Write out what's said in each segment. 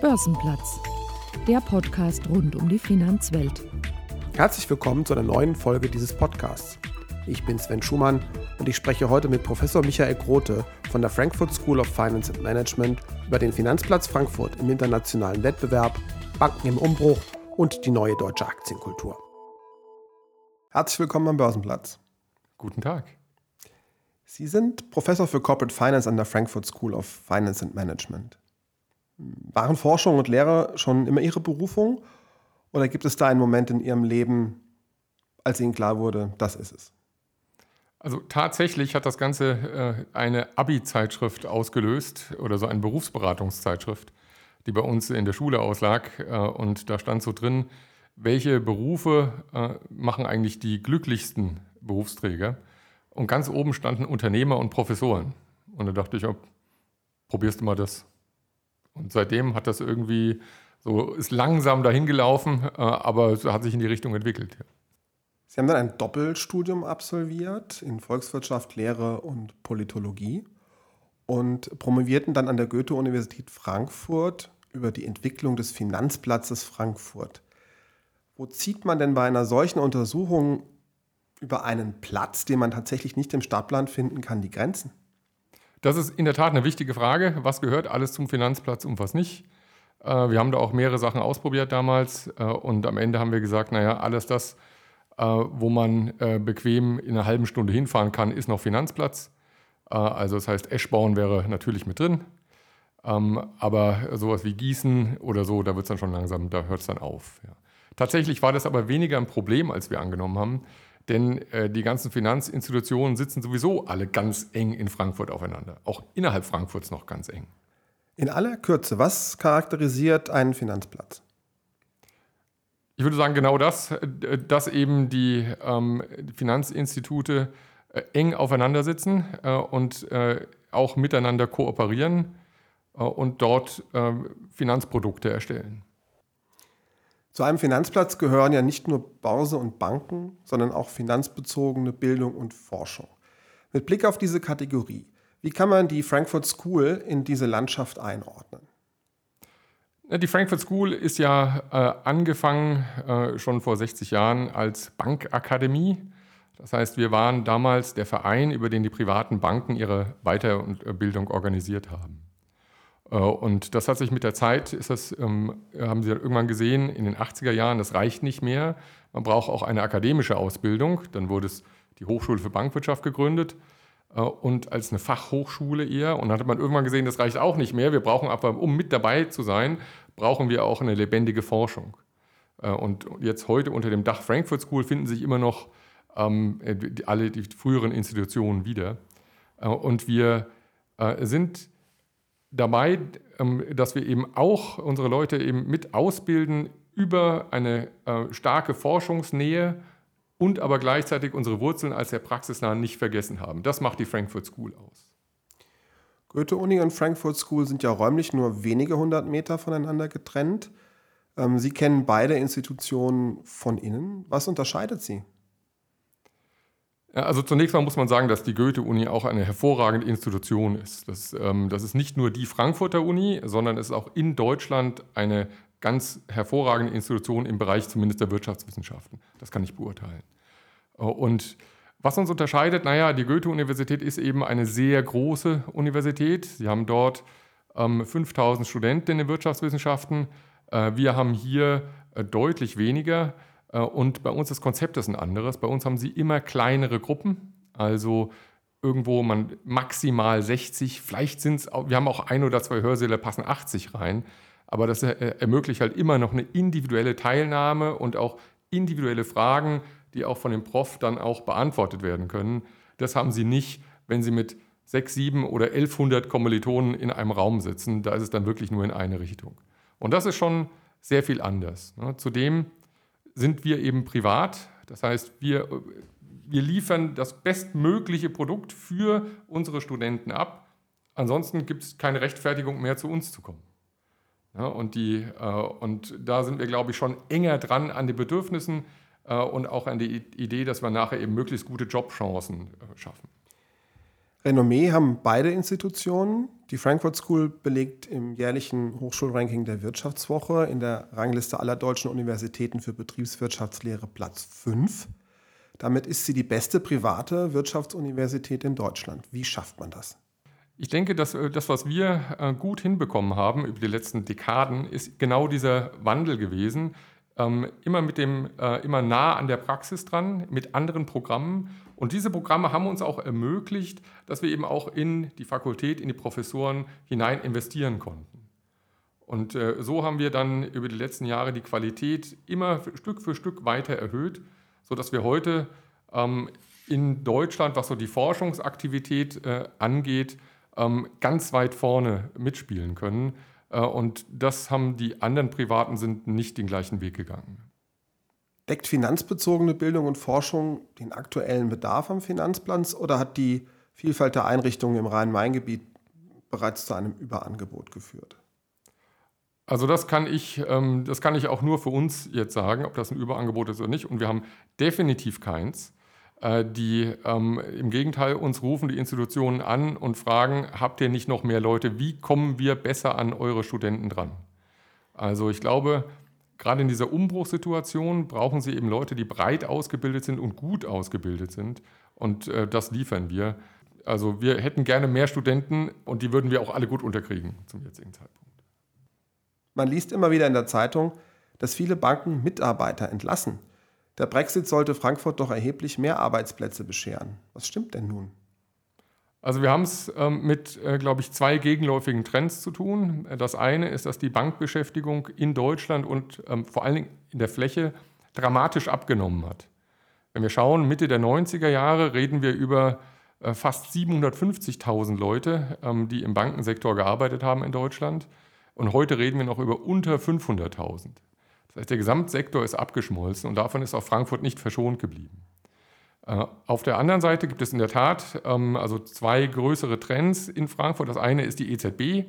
Börsenplatz, der Podcast rund um die Finanzwelt. Herzlich willkommen zu einer neuen Folge dieses Podcasts. Ich bin Sven Schumann und ich spreche heute mit Professor Michael Grote von der Frankfurt School of Finance and Management über den Finanzplatz Frankfurt im internationalen Wettbewerb, Banken im Umbruch und die neue deutsche Aktienkultur. Herzlich willkommen am Börsenplatz. Guten Tag. Sie sind Professor für Corporate Finance an der Frankfurt School of Finance and Management. Waren Forschung und Lehre schon immer Ihre Berufung? Oder gibt es da einen Moment in Ihrem Leben, als Ihnen klar wurde, das ist es? Also tatsächlich hat das Ganze äh, eine Abi-Zeitschrift ausgelöst oder so eine Berufsberatungszeitschrift, die bei uns in der Schule auslag. Äh, und da stand so drin, welche Berufe äh, machen eigentlich die glücklichsten Berufsträger? Und ganz oben standen Unternehmer und Professoren. Und da dachte ich, oh, probierst du mal das. Und seitdem hat das irgendwie so, ist langsam dahin gelaufen, äh, aber es hat sich in die Richtung entwickelt. Sie haben dann ein Doppelstudium absolviert in Volkswirtschaft, Lehre und Politologie und promovierten dann an der Goethe-Universität Frankfurt über die Entwicklung des Finanzplatzes Frankfurt. Wo zieht man denn bei einer solchen Untersuchung über einen Platz, den man tatsächlich nicht im Stadtplan finden kann, die Grenzen? Das ist in der Tat eine wichtige Frage. Was gehört alles zum Finanzplatz und was nicht? Äh, wir haben da auch mehrere Sachen ausprobiert damals äh, und am Ende haben wir gesagt, naja, alles das, äh, wo man bequem in einer halben Stunde hinfahren kann, ist noch Finanzplatz. Also das heißt, Eschborn wäre natürlich mit drin. Ähm, aber sowas wie Gießen oder so, da wird es dann schon langsam, da hört es dann auf. Tatsächlich war das aber weniger ein Problem, als wir angenommen haben. Denn äh, die ganzen Finanzinstitutionen sitzen sowieso alle ganz eng in Frankfurt aufeinander. Auch innerhalb Frankfurts noch ganz eng. In aller Kürze, was charakterisiert einen Finanzplatz? Ich würde sagen, genau das, äh, dass eben die ähm, Finanzinstitute äh, eng aufeinander sitzen äh, und äh, auch miteinander kooperieren äh, und dort Finanzprodukte erstellen. Zu einem Finanzplatz gehören ja nicht nur Börse und Banken, sondern auch finanzbezogene Bildung und Forschung. Mit Blick auf diese Kategorie, wie kann man die Frankfurt School in diese Landschaft einordnen? Die Frankfurt School ist ja äh, angefangen äh, schon vor 60 Jahren als Bankakademie. Das heißt, wir waren damals der Verein, über den die privaten Banken ihre Weiterbildung organisiert haben. Äh, und das hat sich mit der Zeit, ist das, ähm, haben Sie irgendwann gesehen, in den 80er Jahren, das reicht nicht mehr. Man braucht auch eine akademische Ausbildung. Dann wurde es die Hochschule für Bankwirtschaft gegründet äh, und als eine Fachhochschule eher. Und dann hat man irgendwann gesehen, das reicht auch nicht mehr. Wir brauchen aber, um mit dabei zu sein, brauchen wir auch eine lebendige Forschung. Äh, und jetzt heute unter dem Dach Frankfurt School finden sich immer noch ähm, alle die früheren Institutionen wieder. und wir sind dabei, ähm, dass wir eben auch unsere Leute eben mit ausbilden über eine äh, starke Forschungsnähe und aber gleichzeitig unsere Wurzeln als der praxisnah nicht vergessen haben. Das macht die Frankfurt School aus. Goethe-Uni und Frankfurt School sind ja räumlich nur wenige hundert Meter voneinander getrennt. Ähm, sie kennen beide Institutionen von innen. Was unterscheidet sie? Also zunächst mal muss man sagen, dass die Goethe-Uni auch eine hervorragende Institution ist. Das, ähm, das ist nicht nur die Frankfurter Uni, sondern es ist auch in Deutschland eine ganz hervorragende Institution im Bereich zumindest der Wirtschaftswissenschaften. Das kann ich beurteilen. Äh, und was uns unterscheidet, naja, die Goethe-Universität ist eben eine sehr große Universität. Sie haben dort ähm, 5000 Studenten in den Wirtschaftswissenschaften. Äh, wir haben hier äh, deutlich weniger. Äh, und bei uns das Konzept ist ein anderes. Bei uns haben sie immer kleinere Gruppen, also irgendwo man maximal 60, vielleicht sind es, wir haben auch ein oder zwei Hörsäle, passen 80 rein, aber das ermöglicht halt immer noch eine individuelle Teilnahme und auch individuelle Fragen, die auch von dem Prof dann auch beantwortet werden können. Das haben sie nicht, wenn sie mit 6, 7 oder 1100 Kommilitonen in einem Raum sitzen. Da ist es dann wirklich nur in eine Richtung. Und das ist schon sehr viel anders. Ne? Zudem sind wir eben privat. Das heißt, wir, wir liefern das bestmögliche Produkt für unsere Studenten ab. Ansonsten gibt es keine Rechtfertigung mehr, zu uns zu kommen. Ja, und, die, äh, und da sind wir, glaube ich, schon enger dran an den Bedürfnissen äh, und auch an die Idee, dass wir nachher eben möglichst gute Jobchancen äh, schaffen. Renommee haben beide Institutionen. Die Frankfurt School belegt im jährlichen Hochschulranking der Wirtschaftswoche in der Rangliste aller deutschen Universitäten für Betriebswirtschaftslehre Platz 5. Damit ist sie die beste private Wirtschaftsuniversität in Deutschland. Wie schafft man das? Ich denke, dass äh, das, was wir äh, gut hinbekommen haben über die letzten Dekaden, ist genau dieser Wandel gewesen. Ähm, immer mit dem, äh, immer nah an der Praxis dran, mit anderen Programmen. Und diese Programme haben uns auch ermöglicht, dass wir eben auch in die Fakultät, in die Professoren hinein investieren konnten. Und so haben wir dann über die letzten Jahre die Qualität immer Stück für Stück weiter erhöht, sodass wir heute ähm, in Deutschland, was so die Forschungsaktivität angeht, ähm, ganz weit vorne mitspielen können. Äh, und das haben die anderen Privaten sind nicht den gleichen Weg gegangen. Deckt finanzbezogene Bildung und Forschung den aktuellen Bedarf am Finanzplatz oder hat die Vielfalt der Einrichtungen im Rhein-Main-Gebiet bereits zu einem Überangebot geführt? Also das kann ich, ähm, das kann ich auch nur für uns jetzt sagen, ob das ein Überangebot ist oder nicht. Und wir haben definitiv keins. Äh, die ähm, im Gegenteil uns rufen die Institutionen an und fragen, habt ihr nicht noch mehr Leute? Wie kommen wir besser an eure Studenten dran? Also ich glaube, gerade in dieser Umbruchssituation brauchen sie eben Leute, die breit ausgebildet sind und gut ausgebildet sind. Und äh, das liefern wir. Also wir hätten gerne mehr Studenten und die würden wir auch alle gut unterkriegen zum jetzigen Zeitpunkt. Man liest immer wieder in der Zeitung, dass viele Banken Mitarbeiter entlassen. Der Brexit sollte Frankfurt doch erheblich mehr Arbeitsplätze bescheren. Was stimmt denn nun? Also wir haben es ähm, mit, äh, glaube ich, zwei gegenläufigen Trends zu tun. Das eine ist, dass die Bankbeschäftigung in Deutschland und ähm, vor allen Dingen in der Fläche dramatisch abgenommen hat. Wenn wir schauen, Mitte der 90er Jahre reden wir über äh, fast 750.000 Leute, ähm, die im Bankensektor gearbeitet haben in Deutschland. Und heute reden wir noch über unter 500.000. Das heißt, der Gesamtsektor ist abgeschmolzen und davon ist auch Frankfurt nicht verschont geblieben. Äh, auf der anderen Seite gibt es in der Tat ähm, also zwei größere Trends in Frankfurt. Das eine ist die EZB,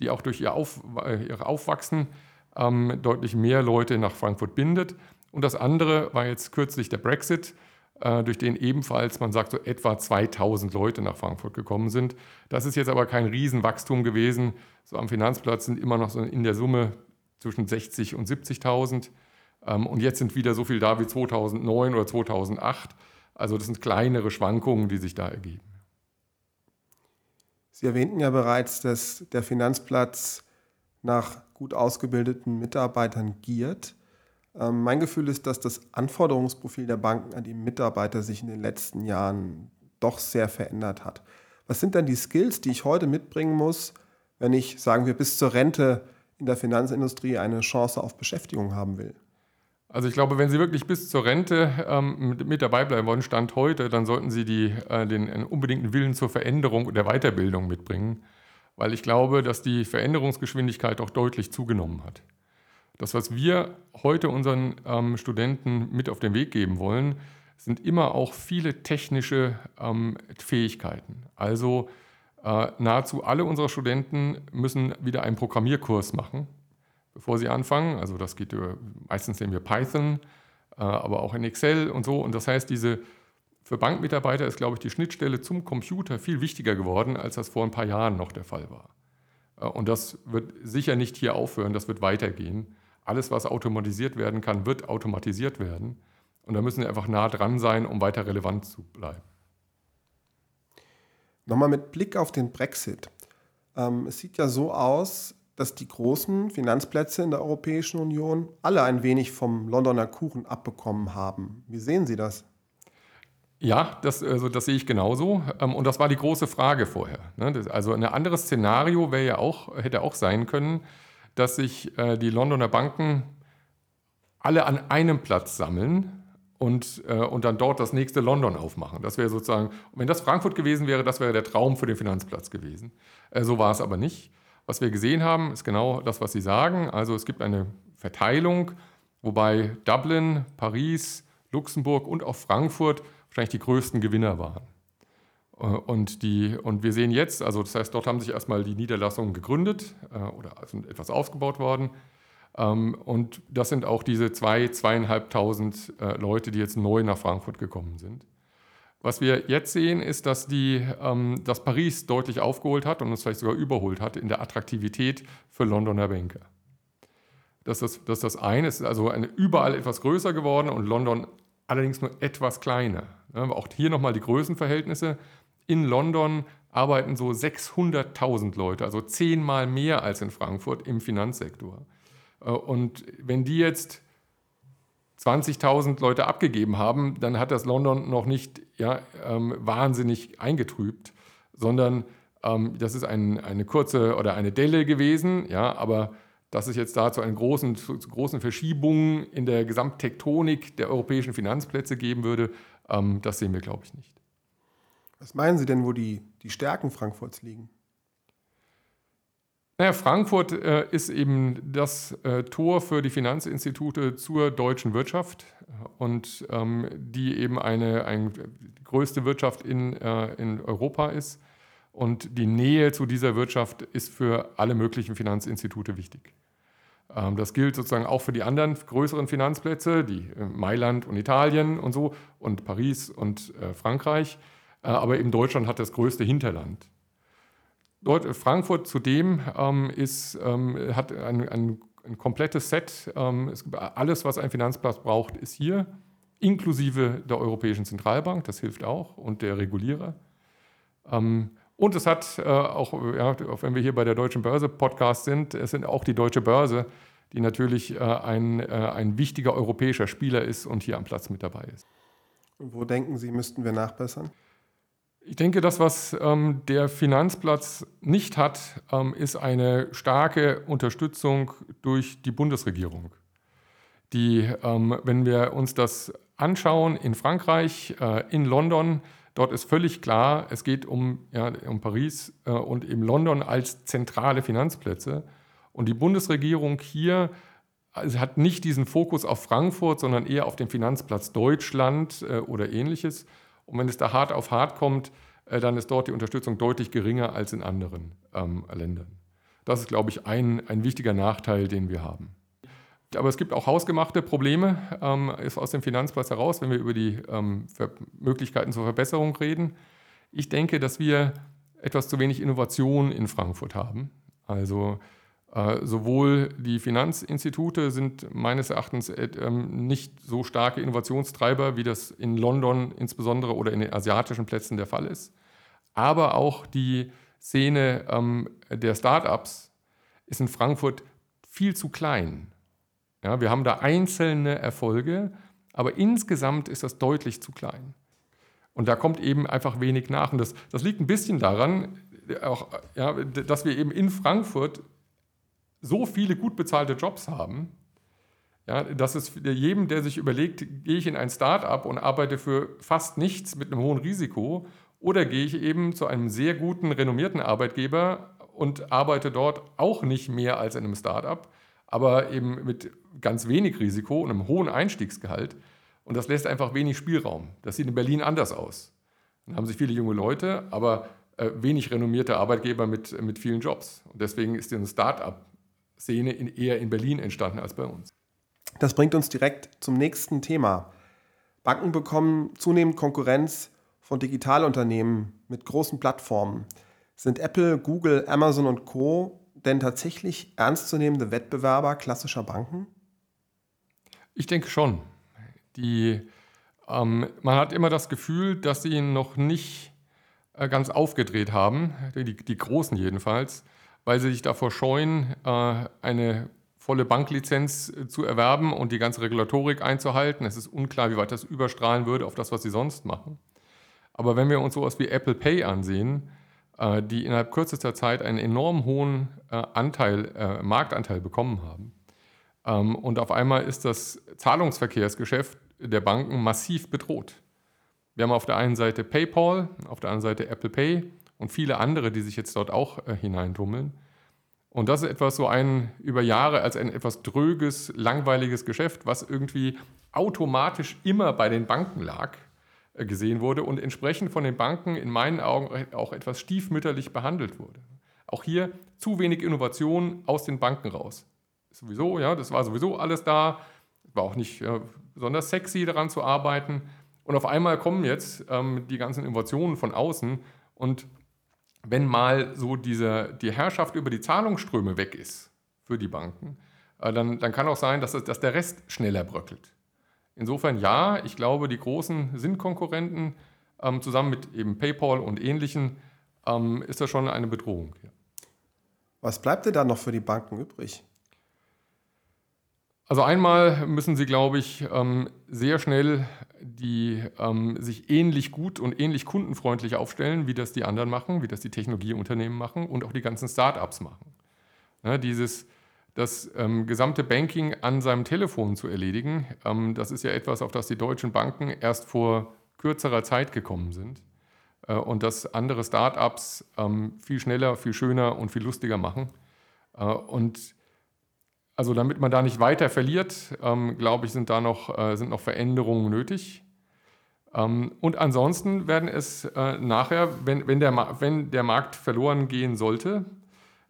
die auch durch ihr, Auf, äh, ihr Aufwachsen ähm, deutlich mehr Leute nach Frankfurt bindet. Und das andere war jetzt kürzlich der Brexit, äh, durch den ebenfalls, man sagt, so etwa 2000 Leute nach Frankfurt gekommen sind. Das ist jetzt aber kein Riesenwachstum gewesen. So am Finanzplatz sind immer noch so in der Summe zwischen 60 und 70.000. Ähm, und jetzt sind wieder so viel da wie 2009 oder 2008. Also das sind kleinere Schwankungen, die sich da ergeben. Sie erwähnten ja bereits, dass der Finanzplatz nach gut ausgebildeten Mitarbeitern giert. Ähm, mein Gefühl ist, dass das Anforderungsprofil der Banken an die Mitarbeiter sich in den letzten Jahren doch sehr verändert hat. Was sind denn die Skills, die ich heute mitbringen muss, wenn ich, sagen wir, bis zur Rente in der Finanzindustrie eine Chance auf Beschäftigung haben will? Also ich glaube, wenn Sie wirklich bis zur Rente ähm, mit, mit, dabei bleiben wollen, Stand heute, dann sollten Sie die, äh, den äh, unbedingten Willen zur Veränderung und der Weiterbildung mitbringen, weil ich glaube, dass die Veränderungsgeschwindigkeit auch deutlich zugenommen hat. Das, was wir heute unseren ähm, Studenten mit auf den Weg geben wollen, sind immer auch viele technische ähm, Fähigkeiten. Also nahezu alle unserer Studenten müssen wieder einen Programmierkurs machen, bevor sie anfangen. Also das geht über, meistens nehmen wir Python, äh, aber auch in Excel und so. Und das heißt, diese für Bankmitarbeiter ist, glaube ich, die Schnittstelle zum Computer viel wichtiger geworden, als das vor ein paar Jahren noch der Fall war. Äh, und das wird sicher nicht hier aufhören, das wird weitergehen. Alles, was automatisiert werden kann, wird automatisiert werden. Und da müssen wir einfach nah dran sein, um weiter relevant zu bleiben. Nochmal mit Blick auf den Brexit. Ähm, es sieht ja so aus, dass die großen Finanzplätze in der Europäischen Union alle ein wenig vom Londoner Kuchen abbekommen haben. Wie sehen Sie das? Ja, das, also das sehe ich genauso. Ähm, und das war die große Frage vorher. Ne? Also ein anderes Szenario wäre ja auch, hätte auch sein können, dass sich äh, die Londoner Banken alle an einem Platz sammeln und, äh, und dann dort das nächste London aufmachen. Das wäre sozusagen, wenn das Frankfurt gewesen wäre, das wäre der Traum für den Finanzplatz gewesen. Äh, so war es aber nicht. Was wir gesehen haben, ist genau das, was Sie sagen. Also es gibt eine Verteilung, wobei Dublin, Paris, Luxemburg und auch Frankfurt wahrscheinlich die größten Gewinner waren. Äh, und, die, und wir sehen jetzt, also das heißt, dort haben sich erstmal die Niederlassungen gegründet äh, oder sind etwas aufgebaut worden. Ähm, und das sind auch diese zwei, zweieinhalbtausend äh, Leute, die jetzt neu nach Frankfurt gekommen sind. Was wir jetzt sehen, ist, dass, die, ähm, dass Paris deutlich aufgeholt hat und uns vielleicht sogar überholt hat in der Attraktivität für Londoner Banker. Das ist das, das eine. Es ist also überall etwas größer geworden und London allerdings nur etwas kleiner. Auch hier nochmal die Größenverhältnisse. In London arbeiten so 600.000 Leute, also zehnmal mehr als in Frankfurt im Finanzsektor. Äh, und wenn die jetzt 20.000 Leute abgegeben haben, dann hat das London noch nicht ja, ähm, wahnsinnig eingetrübt, sondern ähm, das ist ein, eine kurze oder eine Delle gewesen, ja, aber dass es jetzt da zu, großen, zu großen Verschiebungen in der Gesamttektonik der europäischen Finanzplätze geben würde, ähm, das sehen wir, glaube ich, nicht. Was meinen Sie denn, wo die, die Stärken Frankfurts liegen? Naja, Frankfurt äh, ist eben das äh, Tor für die Finanzinstitute zur deutschen Wirtschaft und ähm, die eben eine, eine größte Wirtschaft in, äh, in Europa ist. Und die Nähe zu dieser Wirtschaft ist für alle möglichen Finanzinstitute wichtig. Ähm, das gilt sozusagen auch für die anderen größeren Finanzplätze, die äh, Mailand und Italien und so und Paris und äh, Frankreich. Äh, aber eben Deutschland hat das größte Hinterland. Dort, Frankfurt zudem ähm, ist, ähm, hat ein, ein, ein, komplettes Set. alles, was ein Finanzplatz braucht, ist hier, inklusive der Europäischen Zentralbank, das hilft auch, und der Regulierer. Und es hat äh, auch, ja, auch wenn wir hier bei der Deutschen Börse Podcast sind, es sind auch die Deutsche Börse, die natürlich äh, ein, äh, ein wichtiger europäischer Spieler ist und hier am Platz mit dabei ist. Wo denken Sie, müssten wir nachbessern? Ich denke, das, was ähm, der Finanzplatz nicht hat, ähm, ist eine starke Unterstützung durch die Bundesregierung. Die, ähm, wenn wir uns das anschauen, in Frankreich, äh, in London, Dort ist völlig klar, es geht um, ja, um Paris äh, und eben London als zentrale Finanzplätze. Und die Bundesregierung hier also hat nicht diesen Fokus auf Frankfurt, sondern eher auf den Finanzplatz Deutschland äh, oder ähnliches. Und wenn es da hart auf hart kommt, äh, dann ist dort die Unterstützung deutlich geringer als in anderen ähm, Ländern. Das ist, glaube ich, ein, ein wichtiger Nachteil, den wir haben. Aber es gibt auch hausgemachte Probleme ähm, aus dem Finanzplatz heraus, wenn wir über die ähm, Möglichkeiten zur Verbesserung reden. Ich denke, dass wir etwas zu wenig Innovation in Frankfurt haben. Also äh, sowohl die Finanzinstitute sind meines Erachtens äh, ähm, nicht so starke Innovationstreiber, wie das in London insbesondere oder in den asiatischen Plätzen der Fall ist. Aber auch die Szene ähm, der Startups ist in Frankfurt viel zu klein. Ja, wir haben da einzelne Erfolge, aber insgesamt ist das deutlich zu klein. Und da kommt eben einfach wenig nach. Und das, das liegt ein bisschen daran, auch, ja, dass wir eben in Frankfurt so viele gut bezahlte Jobs haben, ja, dass es jedem, der sich überlegt, gehe ich in ein Start-up und arbeite für fast nichts mit einem hohen Risiko oder gehe ich eben zu einem sehr guten, renommierten Arbeitgeber und arbeite dort auch nicht mehr als in einem Start-up, aber eben mit ganz wenig Risiko und einem hohen Einstiegsgehalt. Und das lässt einfach wenig Spielraum. Das sieht in Berlin anders aus. Dann haben sich viele junge Leute, aber äh, wenig renommierte Arbeitgeber mit, mit vielen Jobs. Und deswegen ist diese Start-up-Szene in, eher in Berlin entstanden als bei uns. Das bringt uns direkt zum nächsten Thema. Banken bekommen zunehmend Konkurrenz von Digitalunternehmen mit großen Plattformen. Sind Apple, Google, Amazon und Co denn tatsächlich ernstzunehmende Wettbewerber klassischer Banken? Ich denke schon. Die, ähm, man hat immer das Gefühl, dass sie noch nicht äh, ganz aufgedreht haben, die, die, Großen jedenfalls, weil sie sich davor scheuen, äh, eine volle Banklizenz äh, zu erwerben und die ganze Regulatorik einzuhalten. Es ist unklar, wie weit das überstrahlen würde auf das, was sie sonst machen. Aber wenn wir uns sowas wie Apple Pay ansehen, äh, die innerhalb kürzester Zeit einen enorm hohen Anteil, Marktanteil bekommen haben. Ähm, und auf einmal ist das Zahlungsverkehrsgeschäft der Banken massiv bedroht. Wir haben auf der einen Seite PayPal, auf der anderen Seite Apple Pay und viele andere, die sich jetzt dort auch hineintummeln. Und das ist etwas so ein über Jahre als ein etwas dröges, langweiliges Geschäft, was irgendwie automatisch immer bei den Banken lag äh, gesehen wurde und entsprechend von den Banken in meinen Augen auch etwas stiefmütterlich behandelt wurde. Auch hier zu wenig Innovation aus den Banken raus. Sowieso, ja, das war sowieso alles da. War auch nicht ja, besonders sexy daran zu arbeiten. Und auf einmal kommen jetzt ähm, die ganzen Innovationen von außen und wenn mal so diese, die Herrschaft über die Zahlungsströme weg ist für die Banken, äh, dann, dann kann auch sein, dass, dass der Rest schneller bröckelt. Insofern ja, ich glaube, die großen sind Konkurrenten, ähm, zusammen mit eben PayPal und ähnlichen, ähm, ist das schon eine Bedrohung. Was bleibt denn da noch für die Banken übrig? Also einmal müssen sie, glaube ich, ähm, sehr schnell die ähm, sich ähnlich gut und ähnlich kundenfreundlich aufstellen, wie das die anderen machen, wie das die Technologieunternehmen machen und auch die ganzen Start-ups machen. Ja, dieses, das ähm, gesamte Banking an seinem Telefon zu erledigen, das ist ja etwas, auf das die deutschen Banken erst vor kürzerer Zeit gekommen sind äh, und das andere Start-ups ähm, viel schneller, viel schöner und viel lustiger machen. Äh, und also damit man da nicht weiter verliert, ähm, glaube ich, sind da noch, äh, sind noch Veränderungen nötig. Ähm, und ansonsten werden es äh, nachher, wenn, wenn, der, wenn der Markt verloren gehen sollte,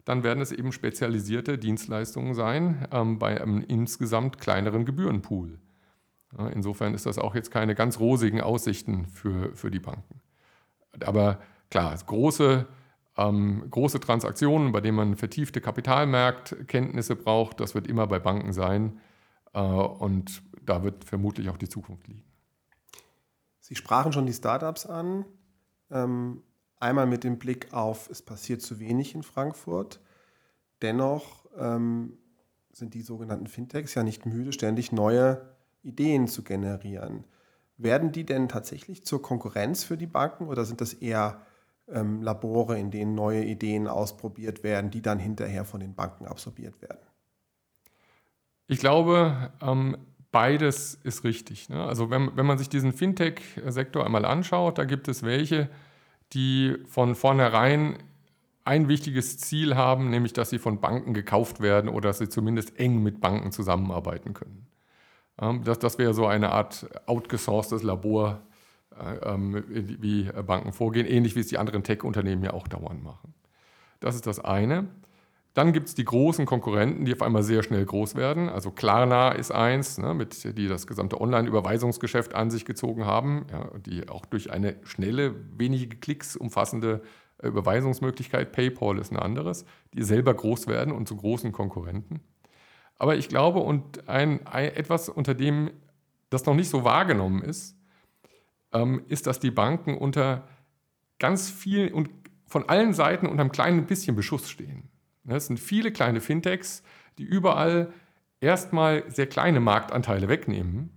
dann werden es eben spezialisierte Dienstleistungen sein ähm, bei einem insgesamt kleineren Gebührenpool. Ja, insofern ist das auch jetzt keine ganz rosigen Aussichten für, für die Banken. Aber klar, große ähm, große Transaktionen, bei denen man vertiefte Kapitalmarktkenntnisse braucht, das wird immer bei Banken sein. Äh, und da wird vermutlich auch die Zukunft liegen. Sie sprachen schon die Startups an. Ähm, einmal mit dem Blick auf, es passiert zu wenig in Frankfurt. Dennoch ähm, sind die sogenannten Fintechs ja nicht müde, ständig neue Ideen zu generieren. Werden die denn tatsächlich zur Konkurrenz für die Banken oder sind das eher ähm, Labore, in denen neue Ideen ausprobiert werden, die dann hinterher von den Banken absorbiert werden? Ich glaube, ähm, beides ist richtig. Ne? Also wenn, wenn man sich diesen Fintech-Sektor einmal anschaut, da gibt es welche, die von vornherein ein wichtiges Ziel haben, nämlich dass sie von Banken gekauft werden oder dass sie zumindest eng mit Banken zusammenarbeiten können. Ähm, das, das wäre so eine Art outgesourcedes Labor wie Banken vorgehen, ähnlich wie es die anderen Tech-Unternehmen ja auch dauernd machen. Das ist das eine. Dann gibt es die großen Konkurrenten, die auf einmal sehr schnell groß werden. Also Klarna ist eins, ne, mit, die das gesamte Online-Überweisungsgeschäft an sich gezogen haben, ja, die auch durch eine schnelle, wenige Klicks umfassende Überweisungsmöglichkeit, PayPal ist ein anderes, die selber groß werden und zu großen Konkurrenten. Aber ich glaube, und ein, ein etwas, unter dem das noch nicht so wahrgenommen ist, ähm, ist, dass die Banken unter ganz vielen und von allen Seiten unter einem kleinen bisschen Beschuss stehen. Ne, es sind viele kleine Fintechs, die überall erstmal sehr kleine Marktanteile wegnehmen.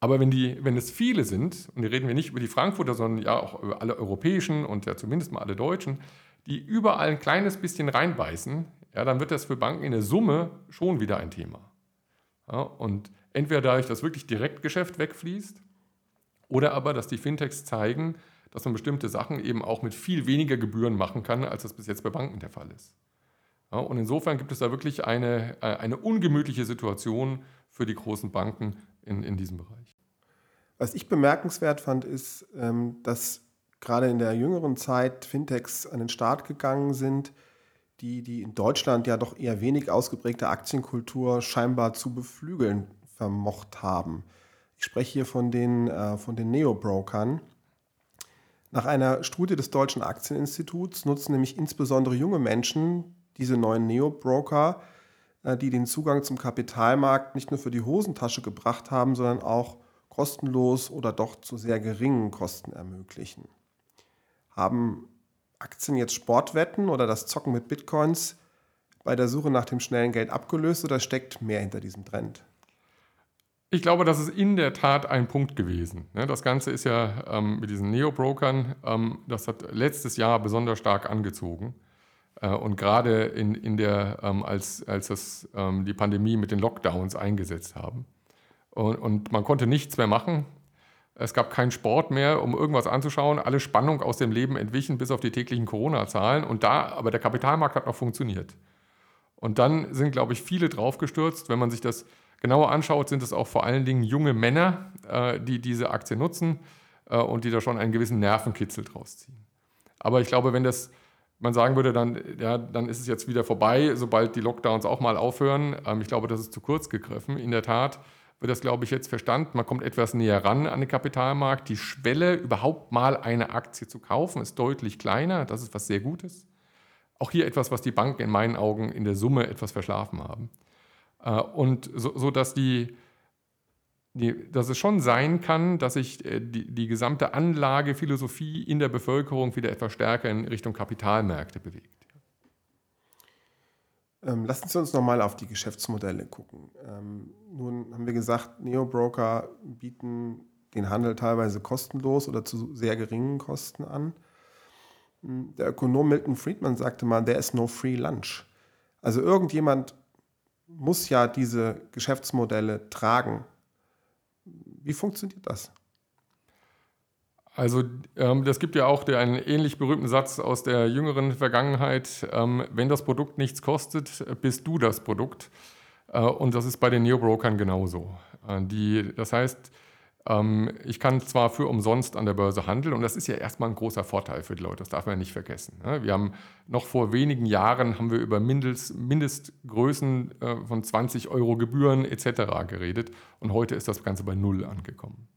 Aber wenn, die, wenn es viele sind, und hier reden wir nicht über die Frankfurter, sondern ja auch über alle europäischen und ja zumindest mal alle deutschen, die überall ein kleines bisschen reinbeißen, ja, dann wird das für Banken in der Summe schon wieder ein Thema. Ja, und entweder dadurch, dass wirklich Direktgeschäft wegfließt, oder aber, dass die Fintechs zeigen, dass man bestimmte Sachen eben auch mit viel weniger Gebühren machen kann, als das bis jetzt bei Banken der Fall ist. Ja, und insofern gibt es da wirklich eine, äh, eine ungemütliche Situation für die großen Banken in, in diesem Bereich. Was ich bemerkenswert fand, ist, ähm, dass gerade in der jüngeren Zeit Fintechs an den Start gegangen sind, die die in Deutschland ja doch eher wenig ausgeprägte Aktienkultur scheinbar zu beflügeln vermocht haben. Ich spreche hier von den, äh, von den Neo-Brokern. Nach einer Studie des Deutschen Aktieninstituts nutzen nämlich insbesondere junge Menschen diese neuen Neo-Broker, äh, die den Zugang zum Kapitalmarkt nicht nur für die Hosentasche gebracht haben, sondern auch kostenlos oder doch zu sehr geringen Kosten ermöglichen. Haben Aktien jetzt Sportwetten oder das Zocken mit Bitcoins bei der Suche nach dem schnellen Geld abgelöst oder steckt mehr hinter diesem Trend? Ich glaube, das ist in der Tat ein Punkt gewesen. Ne? Das Ganze ist ja ähm, mit diesen Neo-Brokern, ähm, das hat letztes Jahr besonders stark angezogen. Äh, und gerade in, in der, ähm, als, als das, die Pandemie mit den Lockdowns eingesetzt haben. Und, und man konnte nichts mehr machen. Es gab keinen Sport mehr, um irgendwas anzuschauen. Alle Spannung aus dem Leben entwichen, bis auf die täglichen Corona-Zahlen. Und da, aber der Kapitalmarkt hat noch funktioniert. Und dann sind, glaube ich, viele draufgestürzt, wenn man sich das genauer anschaut, sind es auch vor allen Dingen junge Männer, äh, die diese Aktie nutzen äh, und die da schon einen gewissen Nervenkitzel draus ziehen. Aber ich glaube, wenn das man sagen würde, dann, ja, dann ist es jetzt wieder vorbei, sobald die Lockdowns auch mal aufhören. Ähm, ich glaube, das ist zu kurz gegriffen. In der Tat wird das, glaube ich, jetzt verstanden. Man kommt etwas näher ran an den Kapitalmarkt. Die Schwelle, überhaupt mal eine Aktie zu kaufen, ist deutlich kleiner. Das ist was sehr Gutes. Auch hier etwas, was die Banken in meinen Augen in der Summe etwas verschlafen haben. Äh, und so, so dass die, die, dass es schon sein kann, dass sich äh, die, die gesamte Anlagephilosophie in der Bevölkerung wieder etwas stärker in Richtung Kapitalmärkte bewegt. Ähm, lassen Sie uns nochmal auf die Geschäftsmodelle gucken. Ähm, nun haben wir gesagt, Neobroker bieten den Handel teilweise kostenlos oder zu sehr geringen Kosten an. Hm, der Ökonom Milton Friedman sagte mal, there is no free lunch. Also irgendjemand muss ja diese Geschäftsmodelle tragen. Wie funktioniert das? Also ähm, das gibt ja auch der, einen ähnlich berühmten Satz aus der jüngeren Vergangenheit, ähm, wenn das Produkt nichts kostet, bist du das Produkt. Äh, und das ist bei den Neobrokern genauso. Äh, die, das heißt, ich kann zwar für umsonst an der Börse handeln und das ist ja erstmal ein großer Vorteil für die Leute, das darf man ja nicht vergessen. Ne? Wir haben noch vor wenigen Jahren haben wir über Mindest, Mindestgrößen äh, von 20 Euro Gebühren etc. geredet und heute ist das Ganze bei Null angekommen.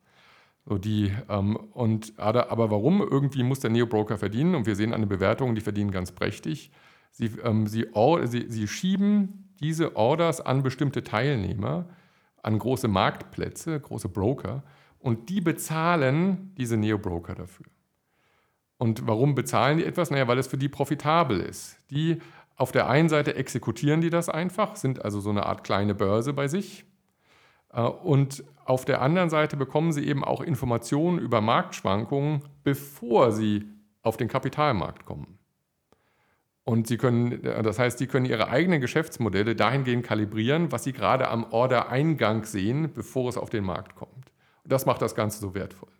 So die, ähm, und, aber warum? Irgendwie muss der Neo-Broker verdienen und wir sehen an den Bewertungen, die verdienen ganz prächtig. Sie, ähm, sie, sie, sie schieben diese Orders an bestimmte Teilnehmer, an große Marktplätze, große Broker und die bezahlen diese Neo-Broker dafür. Und warum bezahlen die etwas? Naja, weil es für die profitabel ist. Die auf der einen Seite exekutieren die das einfach, sind also so eine Art kleine Börse bei sich. Äh, und auf der anderen Seite bekommen Sie eben auch Informationen über Marktschwankungen, bevor Sie auf den Kapitalmarkt kommen. Und Sie können, das heißt, Sie können Ihre eigenen Geschäftsmodelle dahingehend kalibrieren, was Sie gerade am Order-Eingang sehen, bevor es auf den Markt kommt. Und das macht das Ganze so wertvoll.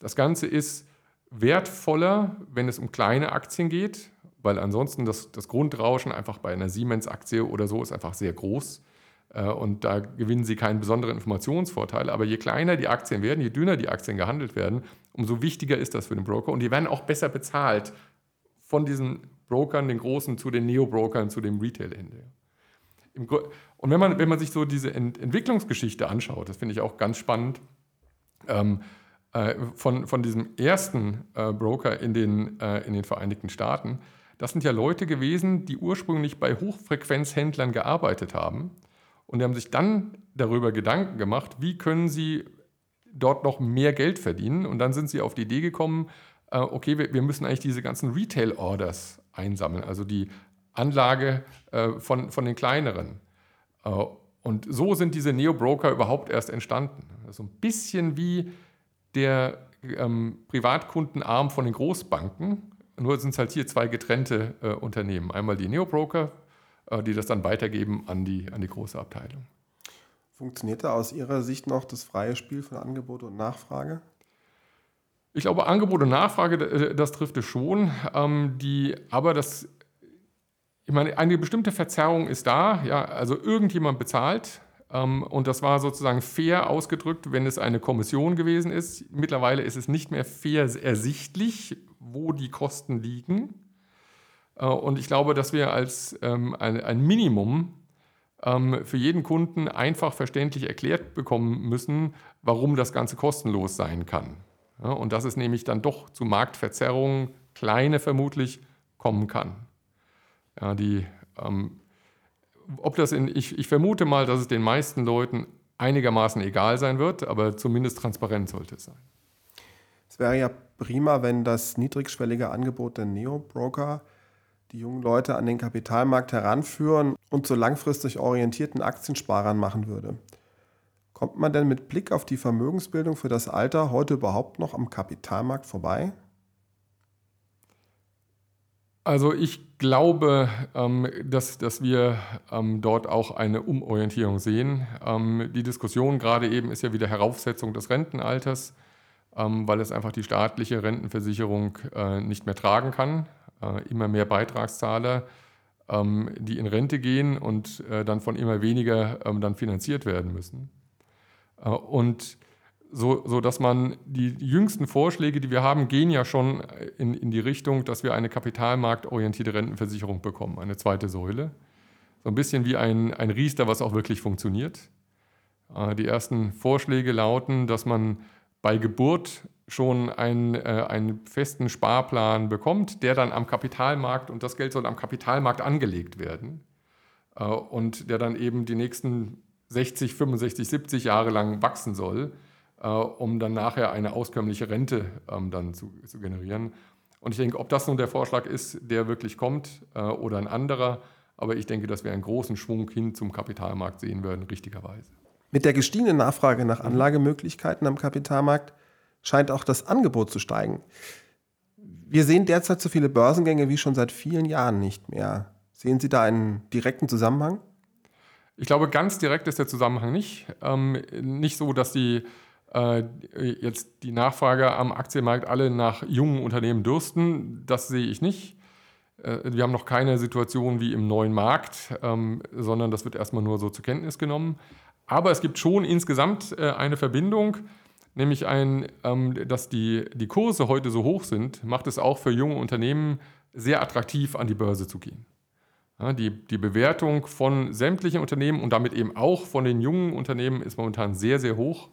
Das Ganze ist wertvoller, wenn es um kleine Aktien geht, weil ansonsten das, das Grundrauschen einfach bei einer Siemens-Aktie oder so ist einfach sehr groß. Äh, und da gewinnen sie keinen besonderen Informationsvorteil. Aber je kleiner die Aktien werden, je dünner die Aktien gehandelt werden, umso wichtiger ist das für den Broker. Und die werden auch besser bezahlt von diesen Brokern, den großen, zu den Neo-Brokern, zu dem Retail-Ende. Und wenn man, wenn man sich so diese Ent Entwicklungsgeschichte anschaut, das finde ich auch ganz spannend, ähm, äh, von, von diesem ersten äh, Broker in den, äh, in den Vereinigten Staaten, das sind ja Leute gewesen, die ursprünglich bei Hochfrequenzhändlern gearbeitet haben und die haben sich dann darüber Gedanken gemacht, wie können sie dort noch mehr Geld verdienen. Und dann sind sie auf die Idee gekommen, äh, okay, wir, wir, müssen eigentlich diese ganzen Retail-Orders einsammeln, also die Anlage äh, von, von den kleineren. Äh, und so sind diese Neo-Broker überhaupt erst entstanden. So also ein bisschen wie der ähm, Privatkundenarm von den Großbanken, nur sind es halt hier zwei getrennte äh, Unternehmen. Einmal die Neo-Broker äh, die das dann weitergeben an die, an die große Abteilung. Funktioniert da aus Ihrer Sicht noch das freie Spiel von Angebot und Nachfrage? Ich glaube, Angebot und Nachfrage, äh, das trifft es schon. Ähm, die, aber das, ich meine, eine bestimmte Verzerrung ist da. Ja, also irgendjemand bezahlt. Ähm, und das war sozusagen fair ausgedrückt, wenn es eine Kommission gewesen ist. Mittlerweile ist es nicht mehr fair ersichtlich, wo die Kosten liegen. Äh, und ich glaube, dass wir als ähm, ein, Minimum ähm, für jeden Kunden einfach verständlich erklärt bekommen müssen, warum das Ganze kostenlos sein kann. Und dass es nämlich dann doch zu Marktverzerrungen, kleine vermutlich, kommen kann. Ja, die, ähm, ob das in, ich, ich vermute mal, dass es den meisten Leuten einigermaßen egal sein wird, aber zumindest transparent sollte es sein. Es wäre ja prima, wenn das niedrigschwellige Angebot der Neo-Broker die jungen Leute an den Kapitalmarkt heranführen und zu langfristig orientierten Aktiensparern machen würde. Kommt man denn mit Blick auf die Vermögensbildung für das Alter heute überhaupt noch am Kapitalmarkt vorbei? Also ich glaube, ähm, dass, dass wir ähm, dort auch eine Umorientierung sehen. Ähm, die Diskussion gerade eben ist ja wieder Heraufsetzung des Rentenalters, weil es einfach die staatliche Rentenversicherung äh, nicht mehr tragen kann. Äh, immer mehr Beitragszahler, die in Rente gehen und äh, dann von immer weniger dann finanziert werden müssen. Äh, und so, so dass man die jüngsten Vorschläge, die wir haben, gehen ja schon in, in die Richtung, dass wir eine kapitalmarktorientierte Rentenversicherung bekommen, eine zweite Säule. So ein bisschen wie ein, ein Riester, was auch wirklich funktioniert. Äh, die ersten Vorschläge lauten, dass man bei Geburt schon einen, äh, einen festen Sparplan bekommt, der dann am Kapitalmarkt, und das Geld soll am Kapitalmarkt angelegt werden, äh, und der dann eben die nächsten 60, 65, 70 Jahre lang wachsen soll, äh, um dann nachher eine auskömmliche Rente ähm, dann zu, zu, generieren. Und ich denke, ob das nun der Vorschlag ist, der wirklich kommt äh, oder ein anderer, aber ich denke, dass wir einen großen Schwung hin zum Kapitalmarkt sehen werden, richtigerweise. Mit der gestiegenen Nachfrage nach Anlagemöglichkeiten am Kapitalmarkt scheint auch das Angebot zu steigen. Wir sehen derzeit so viele Börsengänge wie schon seit vielen Jahren nicht mehr. Sehen Sie da einen direkten Zusammenhang? Ich glaube, ganz direkt ist der Zusammenhang nicht. Ähm, nicht so, dass die äh, jetzt die Nachfrage am Aktienmarkt alle nach jungen Unternehmen dürsten. Das sehe ich nicht. Äh, wir haben noch keine Situation wie im neuen Markt, ähm, sondern das wird erstmal nur so zur Kenntnis genommen. Aber es gibt schon insgesamt äh, eine Verbindung, nämlich ein, ähm, dass die, die Kurse heute so hoch sind, macht es auch für junge Unternehmen sehr attraktiv, an die Börse zu gehen. Die, die Bewertung von sämtlichen Unternehmen und damit eben auch von den jungen Unternehmen ist momentan sehr, sehr hoch,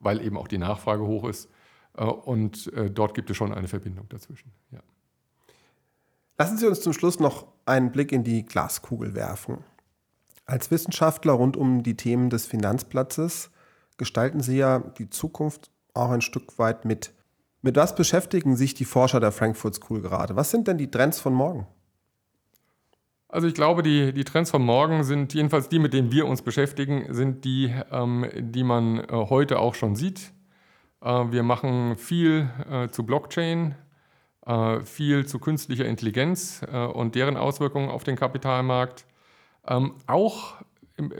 weil eben auch die Nachfrage hoch ist. Äh, und äh, dort gibt es schon eine Verbindung dazwischen. Ja. Lassen Sie uns zum Schluss noch einen Blick in die Glaskugel werfen. Als Wissenschaftler rund um die Themen des Finanzplatzes gestalten Sie ja die Zukunft auch ein Stück weit mit. Mit was beschäftigen sich die Forscher der Frankfurt School gerade? Was sind denn die Trends von morgen? Also ich glaube, die, die Trends von morgen sind jedenfalls die, mit denen wir uns beschäftigen, sind die, ähm, die man äh, heute auch schon sieht. Äh, wir machen viel äh, zu Blockchain, äh, viel zu künstlicher Intelligenz äh, und deren Auswirkungen auf den Kapitalmarkt. Ähm, auch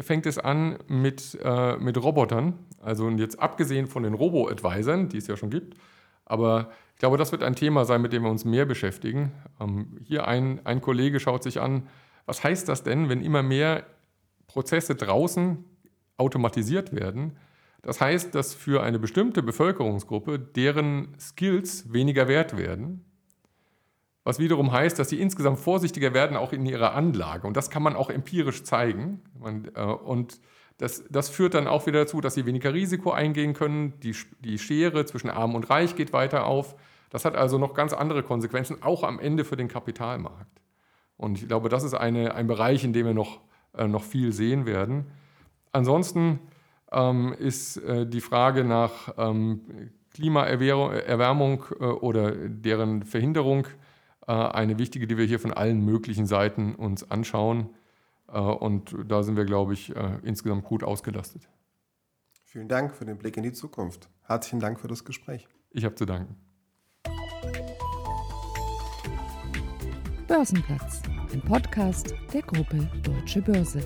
fängt es an mit, äh, mit Robotern, also jetzt abgesehen von den Robo-Advisern, die es ja schon gibt, aber ich glaube, das wird ein Thema sein, mit dem wir uns mehr beschäftigen. Ähm, hier ein, ein Kollege schaut sich an, was heißt das denn, wenn immer mehr Prozesse draußen automatisiert werden? Das heißt, dass für eine bestimmte Bevölkerungsgruppe deren Skills weniger wert werden, was wiederum heißt, dass sie insgesamt vorsichtiger werden, auch in ihrer Anlage. Und das kann man auch empirisch zeigen. Äh, und das, das, führt dann auch wieder dazu, dass sie weniger Risiko eingehen können. Die, die Schere zwischen Arm und Reich geht weiter auf. Das hat also noch ganz andere Konsequenzen, auch am Ende für den Kapitalmarkt. Und ich glaube, das ist eine, ein Bereich, in dem wir noch, äh, noch viel sehen werden. Ansonsten ähm, ist äh, die Frage nach ähm, Klimaerwärmung äh, oder deren Verhinderung äh, eine wichtige, die wir hier von allen möglichen Seiten uns anschauen. Äh, und da sind wir, glaube ich, äh, insgesamt gut ausgelastet. Vielen Dank für den Blick in die Zukunft. Herzlichen Dank für das Gespräch. Ich habe zu danken. Börsenplatz, ein Podcast der Gruppe Deutsche Börse.